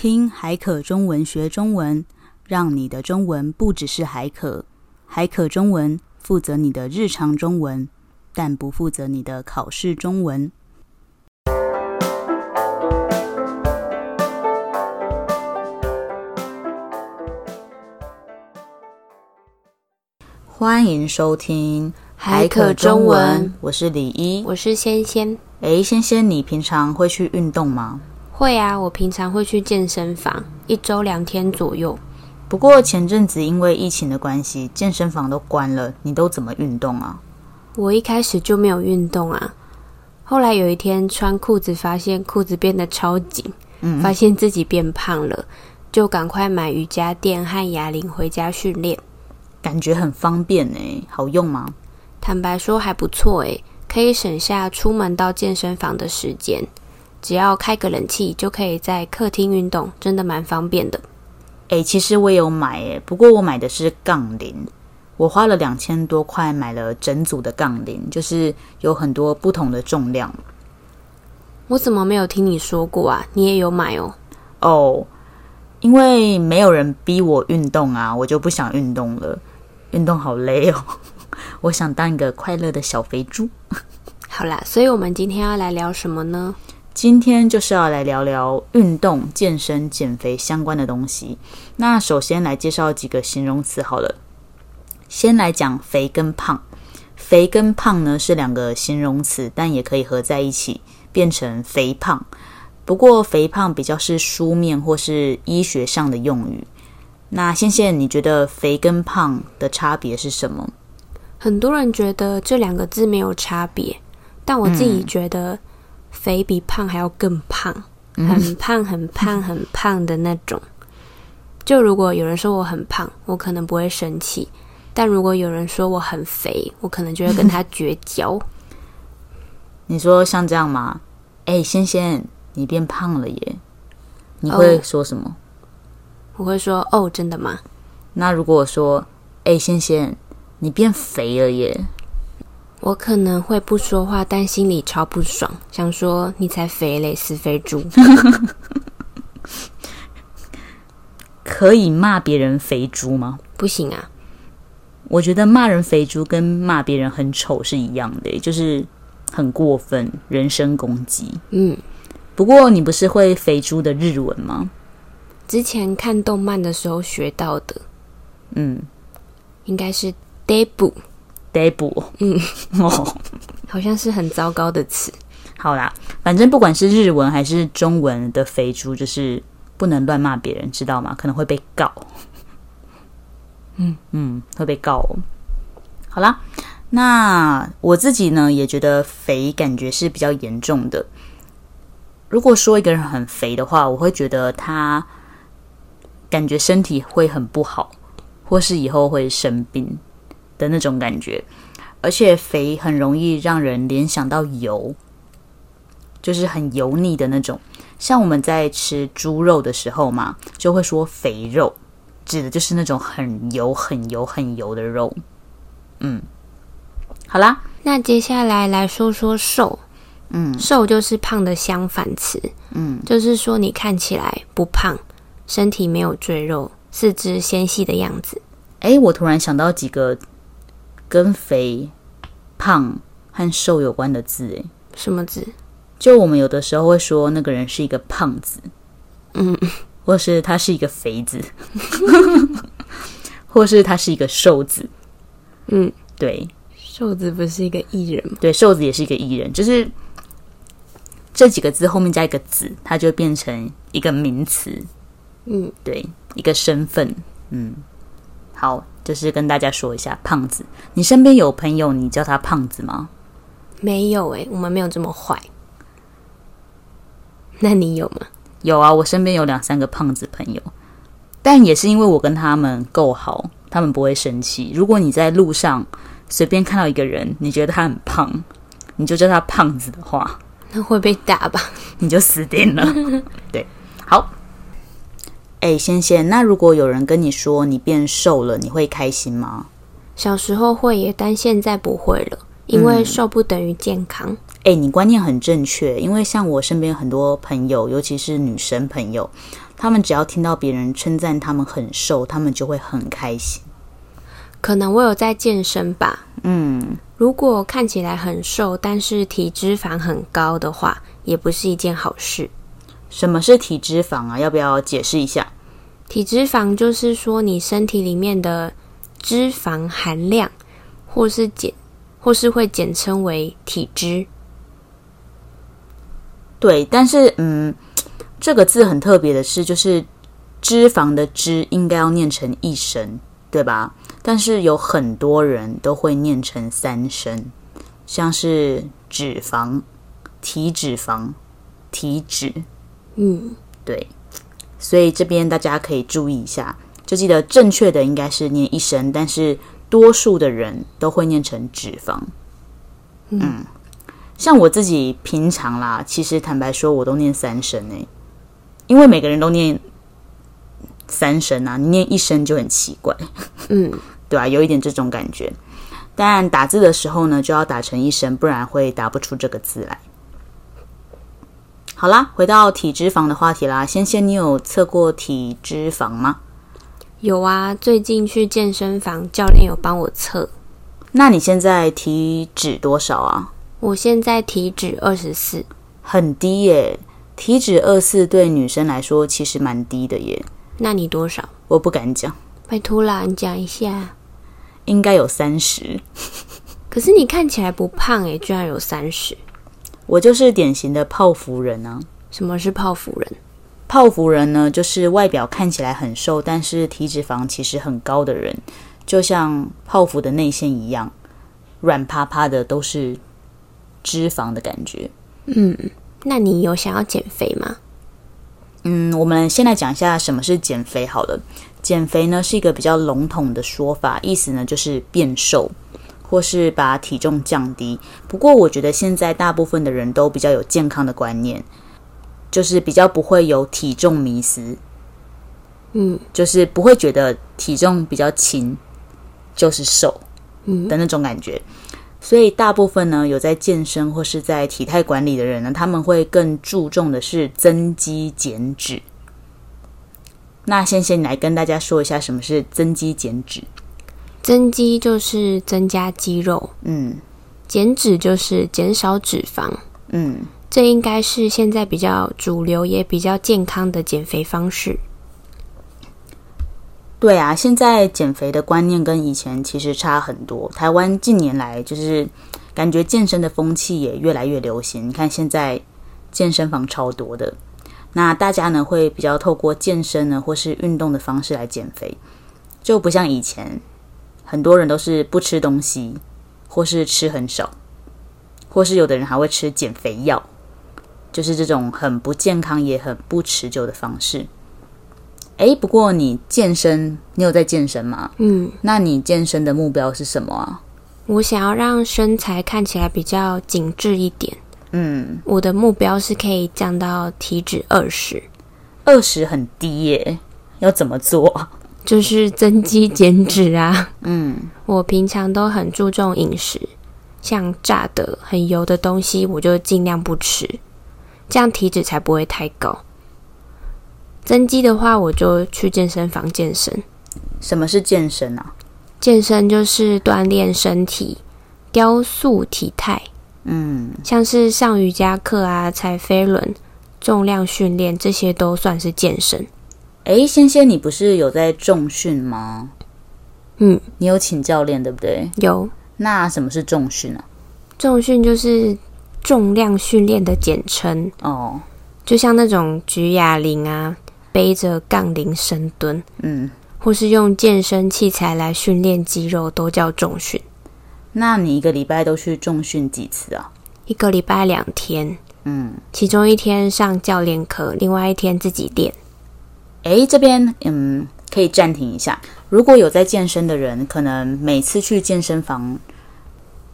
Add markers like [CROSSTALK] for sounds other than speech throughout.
听海可中文学中文，让你的中文不只是海可。海可中文负责你的日常中文，但不负责你的考试中文。欢迎收听海可中文，我是李一，我是仙仙。诶，仙仙，你平常会去运动吗？会啊，我平常会去健身房，一周两天左右。不过前阵子因为疫情的关系，健身房都关了，你都怎么运动啊？我一开始就没有运动啊，后来有一天穿裤子，发现裤子变得超紧，嗯，发现自己变胖了，就赶快买瑜伽垫和哑铃回家训练。感觉很方便诶，好用吗？坦白说还不错诶，可以省下出门到健身房的时间。只要开个冷气，就可以在客厅运动，真的蛮方便的。诶，其实我也有买诶，不过我买的是杠铃，我花了两千多块买了整组的杠铃，就是有很多不同的重量。我怎么没有听你说过啊？你也有买哦？哦，因为没有人逼我运动啊，我就不想运动了。运动好累哦，[LAUGHS] 我想当一个快乐的小肥猪。[LAUGHS] 好啦，所以我们今天要来聊什么呢？今天就是要来聊聊运动、健身、减肥相关的东西。那首先来介绍几个形容词好了。先来讲肥跟胖。肥跟胖呢是两个形容词，但也可以合在一起变成肥胖。不过肥胖比较是书面或是医学上的用语。那仙仙，你觉得肥跟胖的差别是什么？很多人觉得这两个字没有差别，但我自己觉得、嗯。肥比胖还要更胖，很胖很胖很胖的那种。就如果有人说我很胖，我可能不会生气；但如果有人说我很肥，我可能就会跟他绝交。[LAUGHS] 你说像这样吗？哎，仙仙，你变胖了耶！你会说什么？哦，我会说哦，真的吗？那如果我说，哎，仙仙，你变肥了耶？我可能会不说话，但心里超不爽，想说你才肥嘞，死肥猪！[LAUGHS] 可以骂别人肥猪吗？不行啊！我觉得骂人肥猪跟骂别人很丑是一样的，就是很过分，人身攻击。嗯，不过你不是会肥猪的日文吗？之前看动漫的时候学到的。嗯，应该是 debu。嗯，哦，好像是很糟糕的词。好啦，反正不管是日文还是中文的“肥猪”，就是不能乱骂别人，知道吗？可能会被告。嗯嗯，会被告哦。好啦，那我自己呢，也觉得肥感觉是比较严重的。如果说一个人很肥的话，我会觉得他感觉身体会很不好，或是以后会生病。的那种感觉，而且肥很容易让人联想到油，就是很油腻的那种。像我们在吃猪肉的时候嘛，就会说肥肉，指的就是那种很油、很油、很油的肉。嗯，好啦，那接下来来说说瘦。嗯，瘦就是胖的相反词。嗯，就是说你看起来不胖，身体没有赘肉，四肢纤细的样子。哎，我突然想到几个。跟肥、胖和瘦有关的字，诶，什么字？就我们有的时候会说那个人是一个胖子，嗯，或是他是一个肥子，[LAUGHS] 或是他是一个瘦子，嗯，对，瘦子不是一个艺人吗？对，瘦子也是一个艺人，就是这几个字后面加一个子，它就变成一个名词，嗯，对，一个身份，嗯。好，就是跟大家说一下，胖子，你身边有朋友，你叫他胖子吗？没有诶，我们没有这么坏。[LAUGHS] 那你有吗？有啊，我身边有两三个胖子朋友，但也是因为我跟他们够好，他们不会生气。如果你在路上随便看到一个人，你觉得他很胖，你就叫他胖子的话，那会被打吧？你就死定了。[LAUGHS] 对，好。哎，仙仙，那如果有人跟你说你变瘦了，你会开心吗？小时候会耶，但现在不会了，因为瘦不等于健康。哎，你观念很正确，因为像我身边很多朋友，尤其是女生朋友，她们只要听到别人称赞她们很瘦，她们就会很开心。可能我有在健身吧，嗯，如果看起来很瘦，但是体脂肪很高的话，也不是一件好事。什么是体脂肪啊？要不要解释一下？体脂肪就是说你身体里面的脂肪含量，或是简，或是会简称为体脂。对，但是嗯，这个字很特别的是，就是脂肪的脂应该要念成一声，对吧？但是有很多人都会念成三声，像是脂肪、体脂肪、体脂，嗯，对。所以这边大家可以注意一下，就记得正确的应该是念一声，但是多数的人都会念成脂肪。嗯，嗯，像我自己平常啦，其实坦白说，我都念三声诶，因为每个人都念三声啊，你念一声就很奇怪。嗯，[LAUGHS] 对吧？有一点这种感觉。但打字的时候呢，就要打成一声，不然会打不出这个字来。好啦，回到体脂肪的话题啦。仙仙，你有测过体脂肪吗？有啊，最近去健身房，教练有帮我测。那你现在体脂多少啊？我现在体脂二十四，很低耶。体脂二四对女生来说其实蛮低的耶。那你多少？我不敢讲。拜托啦，你讲一下。应该有三十。[LAUGHS] 可是你看起来不胖诶，居然有三十。我就是典型的泡芙人啊！什么是泡芙人？泡芙人呢，就是外表看起来很瘦，但是体脂肪其实很高的人，就像泡芙的内馅一样，软趴趴的都是脂肪的感觉。嗯，那你有想要减肥吗？嗯，我们先来讲一下什么是减肥好了。减肥呢是一个比较笼统的说法，意思呢就是变瘦。或是把体重降低，不过我觉得现在大部分的人都比较有健康的观念，就是比较不会有体重迷思，嗯，就是不会觉得体重比较轻就是瘦，嗯的那种感觉。所以大部分呢有在健身或是在体态管理的人呢，他们会更注重的是增肌减脂。那先先来跟大家说一下什么是增肌减脂。增肌就是增加肌肉，嗯，减脂就是减少脂肪，嗯，这应该是现在比较主流也比较健康的减肥方式。对啊，现在减肥的观念跟以前其实差很多。台湾近年来就是感觉健身的风气也越来越流行。你看现在健身房超多的，那大家呢会比较透过健身呢或是运动的方式来减肥，就不像以前。很多人都是不吃东西，或是吃很少，或是有的人还会吃减肥药，就是这种很不健康也很不持久的方式。诶，不过你健身，你有在健身吗？嗯，那你健身的目标是什么啊？我想要让身材看起来比较紧致一点。嗯，我的目标是可以降到体脂二十，二十很低耶，要怎么做？就是增肌减脂啊，[LAUGHS] 嗯，我平常都很注重饮食，像炸的、很油的东西，我就尽量不吃，这样体脂才不会太高。增肌的话，我就去健身房健身。什么是健身啊？健身就是锻炼身体、雕塑体态，嗯，像是上瑜伽课啊、踩飞轮、重量训练，这些都算是健身。哎，仙仙，你不是有在重训吗？嗯，你有请教练对不对？有。那什么是重训啊？重训就是重量训练的简称哦，就像那种举哑铃啊，背着杠铃深蹲，嗯，或是用健身器材来训练肌肉，都叫重训。那你一个礼拜都去重训几次啊？一个礼拜两天，嗯，其中一天上教练课，另外一天自己练。诶，这边嗯，可以暂停一下。如果有在健身的人，可能每次去健身房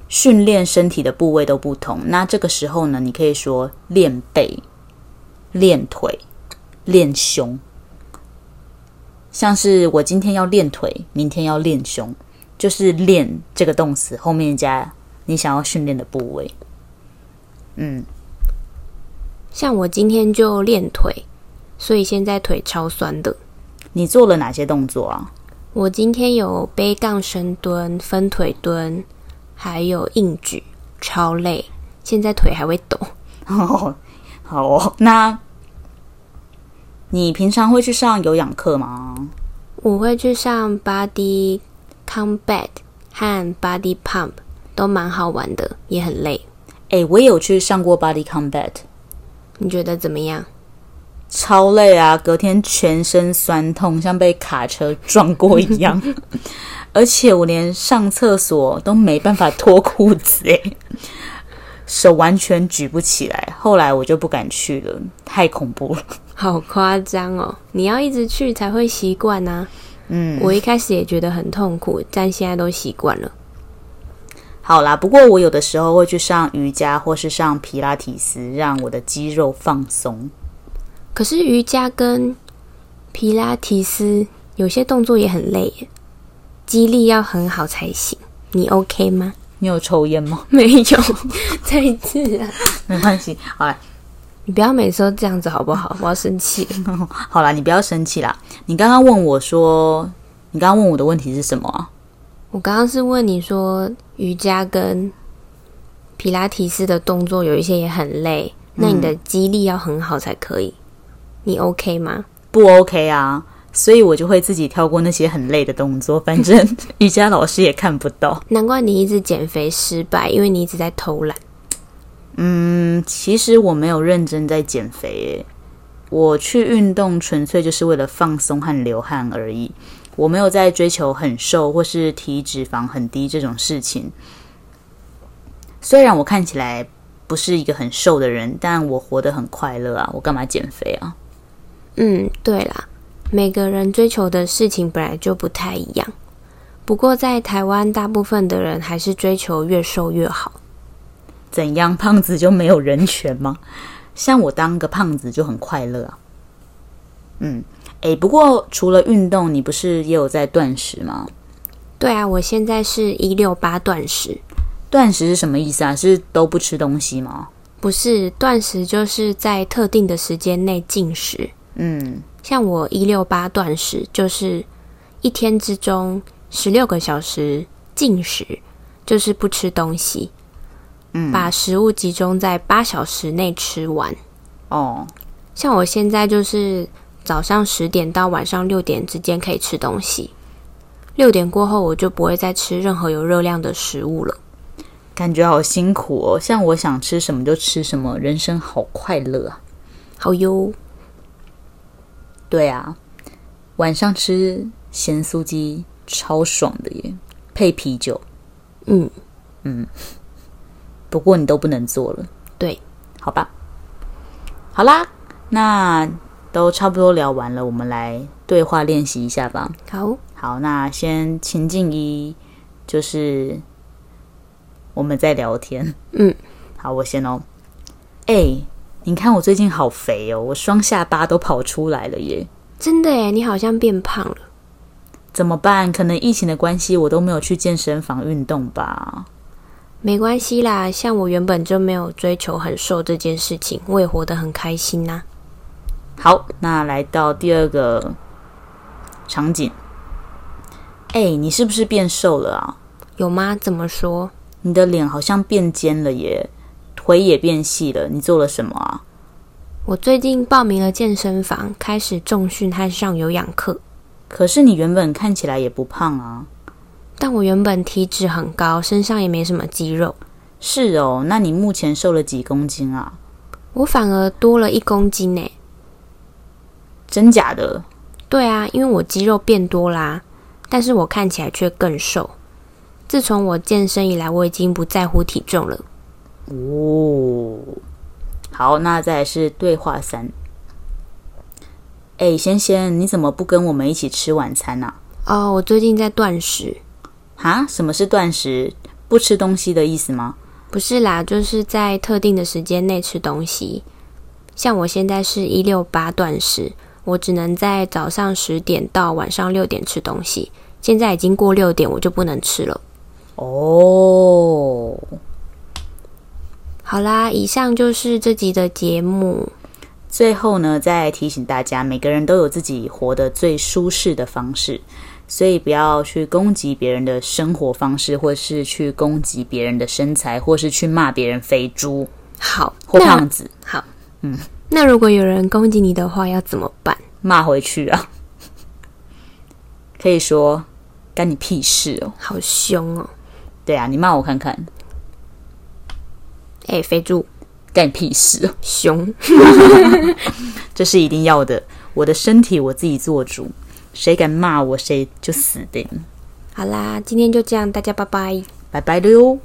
训练身体的部位都不同。那这个时候呢，你可以说练背、练腿、练胸。像是我今天要练腿，明天要练胸，就是练这个动词后面加你想要训练的部位。嗯，像我今天就练腿，所以现在腿超酸的。你做了哪些动作啊？我今天有背杠深蹲、分腿蹲，还有硬举，超累，现在腿还会抖。[LAUGHS] 哦，好哦，那你平常会去上有氧课吗？我会去上 Body Combat 和 Body Pump，都蛮好玩的，也很累。哎，我也有去上过 Body Combat，你觉得怎么样？超累啊！隔天全身酸痛，像被卡车撞过一样。[LAUGHS] 而且我连上厕所都没办法脱裤子，哎，手完全举不起来。后来我就不敢去了，太恐怖了。好夸张哦！你要一直去才会习惯呐。嗯，我一开始也觉得很痛苦，但现在都习惯了。好啦，不过我有的时候会去上瑜伽或是上皮拉提斯，让我的肌肉放松。可是瑜伽跟皮拉提斯有些动作也很累耶，肌力要很好才行。你 OK 吗？你有抽烟吗？[LAUGHS] 没有，[LAUGHS] 再一次啊，没关系。好了，你不要每次都这样子好不好？我要生气。[LAUGHS] 好啦，你不要生气啦。你刚刚问我说，你刚刚问我的问题是什么啊？我刚刚是问你说，瑜伽跟皮拉提斯的动作有一些也很累，那你的肌力要很好才可以。你 OK 吗？不 OK 啊，所以我就会自己跳过那些很累的动作，反正 [LAUGHS] 瑜伽老师也看不到。难怪你一直减肥失败，因为你一直在偷懒。嗯，其实我没有认真在减肥，我去运动纯粹就是为了放松和流汗而已。我没有在追求很瘦或是体脂肪很低这种事情。虽然我看起来不是一个很瘦的人，但我活得很快乐啊！我干嘛减肥啊？嗯，对啦，每个人追求的事情本来就不太一样。不过在台湾，大部分的人还是追求越瘦越好。怎样，胖子就没有人权吗？像我当个胖子就很快乐啊。嗯，诶，不过除了运动，你不是也有在断食吗？对啊，我现在是一六八断食。断食是什么意思啊？是都不吃东西吗？不是，断食就是在特定的时间内禁食。嗯，像我一六八断食，就是一天之中十六个小时禁食，就是不吃东西，嗯，把食物集中在八小时内吃完。哦，像我现在就是早上十点到晚上六点之间可以吃东西，六点过后我就不会再吃任何有热量的食物了。感觉好辛苦哦，像我想吃什么就吃什么，人生好快乐啊，好哟。对啊，晚上吃咸酥鸡超爽的耶，配啤酒。嗯嗯，不过你都不能做了。对，好吧。好啦，那都差不多聊完了，我们来对话练习一下吧。好，好，那先情境一，就是我们在聊天。嗯，好，我先哦。哎。你看我最近好肥哦，我双下巴都跑出来了耶！真的耶，你好像变胖了。怎么办？可能疫情的关系，我都没有去健身房运动吧。没关系啦，像我原本就没有追求很瘦这件事情，我也活得很开心呐。好，那来到第二个场景。哎，你是不是变瘦了啊？有吗？怎么说？你的脸好像变尖了耶。腿也变细了，你做了什么啊？我最近报名了健身房，开始重训和上有氧课。可是你原本看起来也不胖啊。但我原本体脂很高，身上也没什么肌肉。是哦，那你目前瘦了几公斤啊？我反而多了一公斤呢。真假的？对啊，因为我肌肉变多啦，但是我看起来却更瘦。自从我健身以来，我已经不在乎体重了。哦，好，那再来是对话三。哎，仙仙，你怎么不跟我们一起吃晚餐呢？啊？哦，我最近在断食。哈？什么是断食？不吃东西的意思吗？不是啦，就是在特定的时间内吃东西。像我现在是一六八断食，我只能在早上十点到晚上六点吃东西。现在已经过六点，我就不能吃了。哦。好啦，以上就是这集的节目。最后呢，再提醒大家，每个人都有自己活得最舒适的方式，所以不要去攻击别人的生活方式，或是去攻击别人的身材，或是去骂别人肥猪。好，或胖子。好，嗯，那如果有人攻击你的话，要怎么办？骂回去啊！[LAUGHS] 可以说干你屁事哦！好凶哦！对啊，你骂我看看。哎，肥猪！干屁事！[LAUGHS] 熊，[LAUGHS] 这是一定要的。我的身体我自己做主，谁敢骂我，谁就死定。好啦，今天就这样，大家拜拜，拜拜了哟。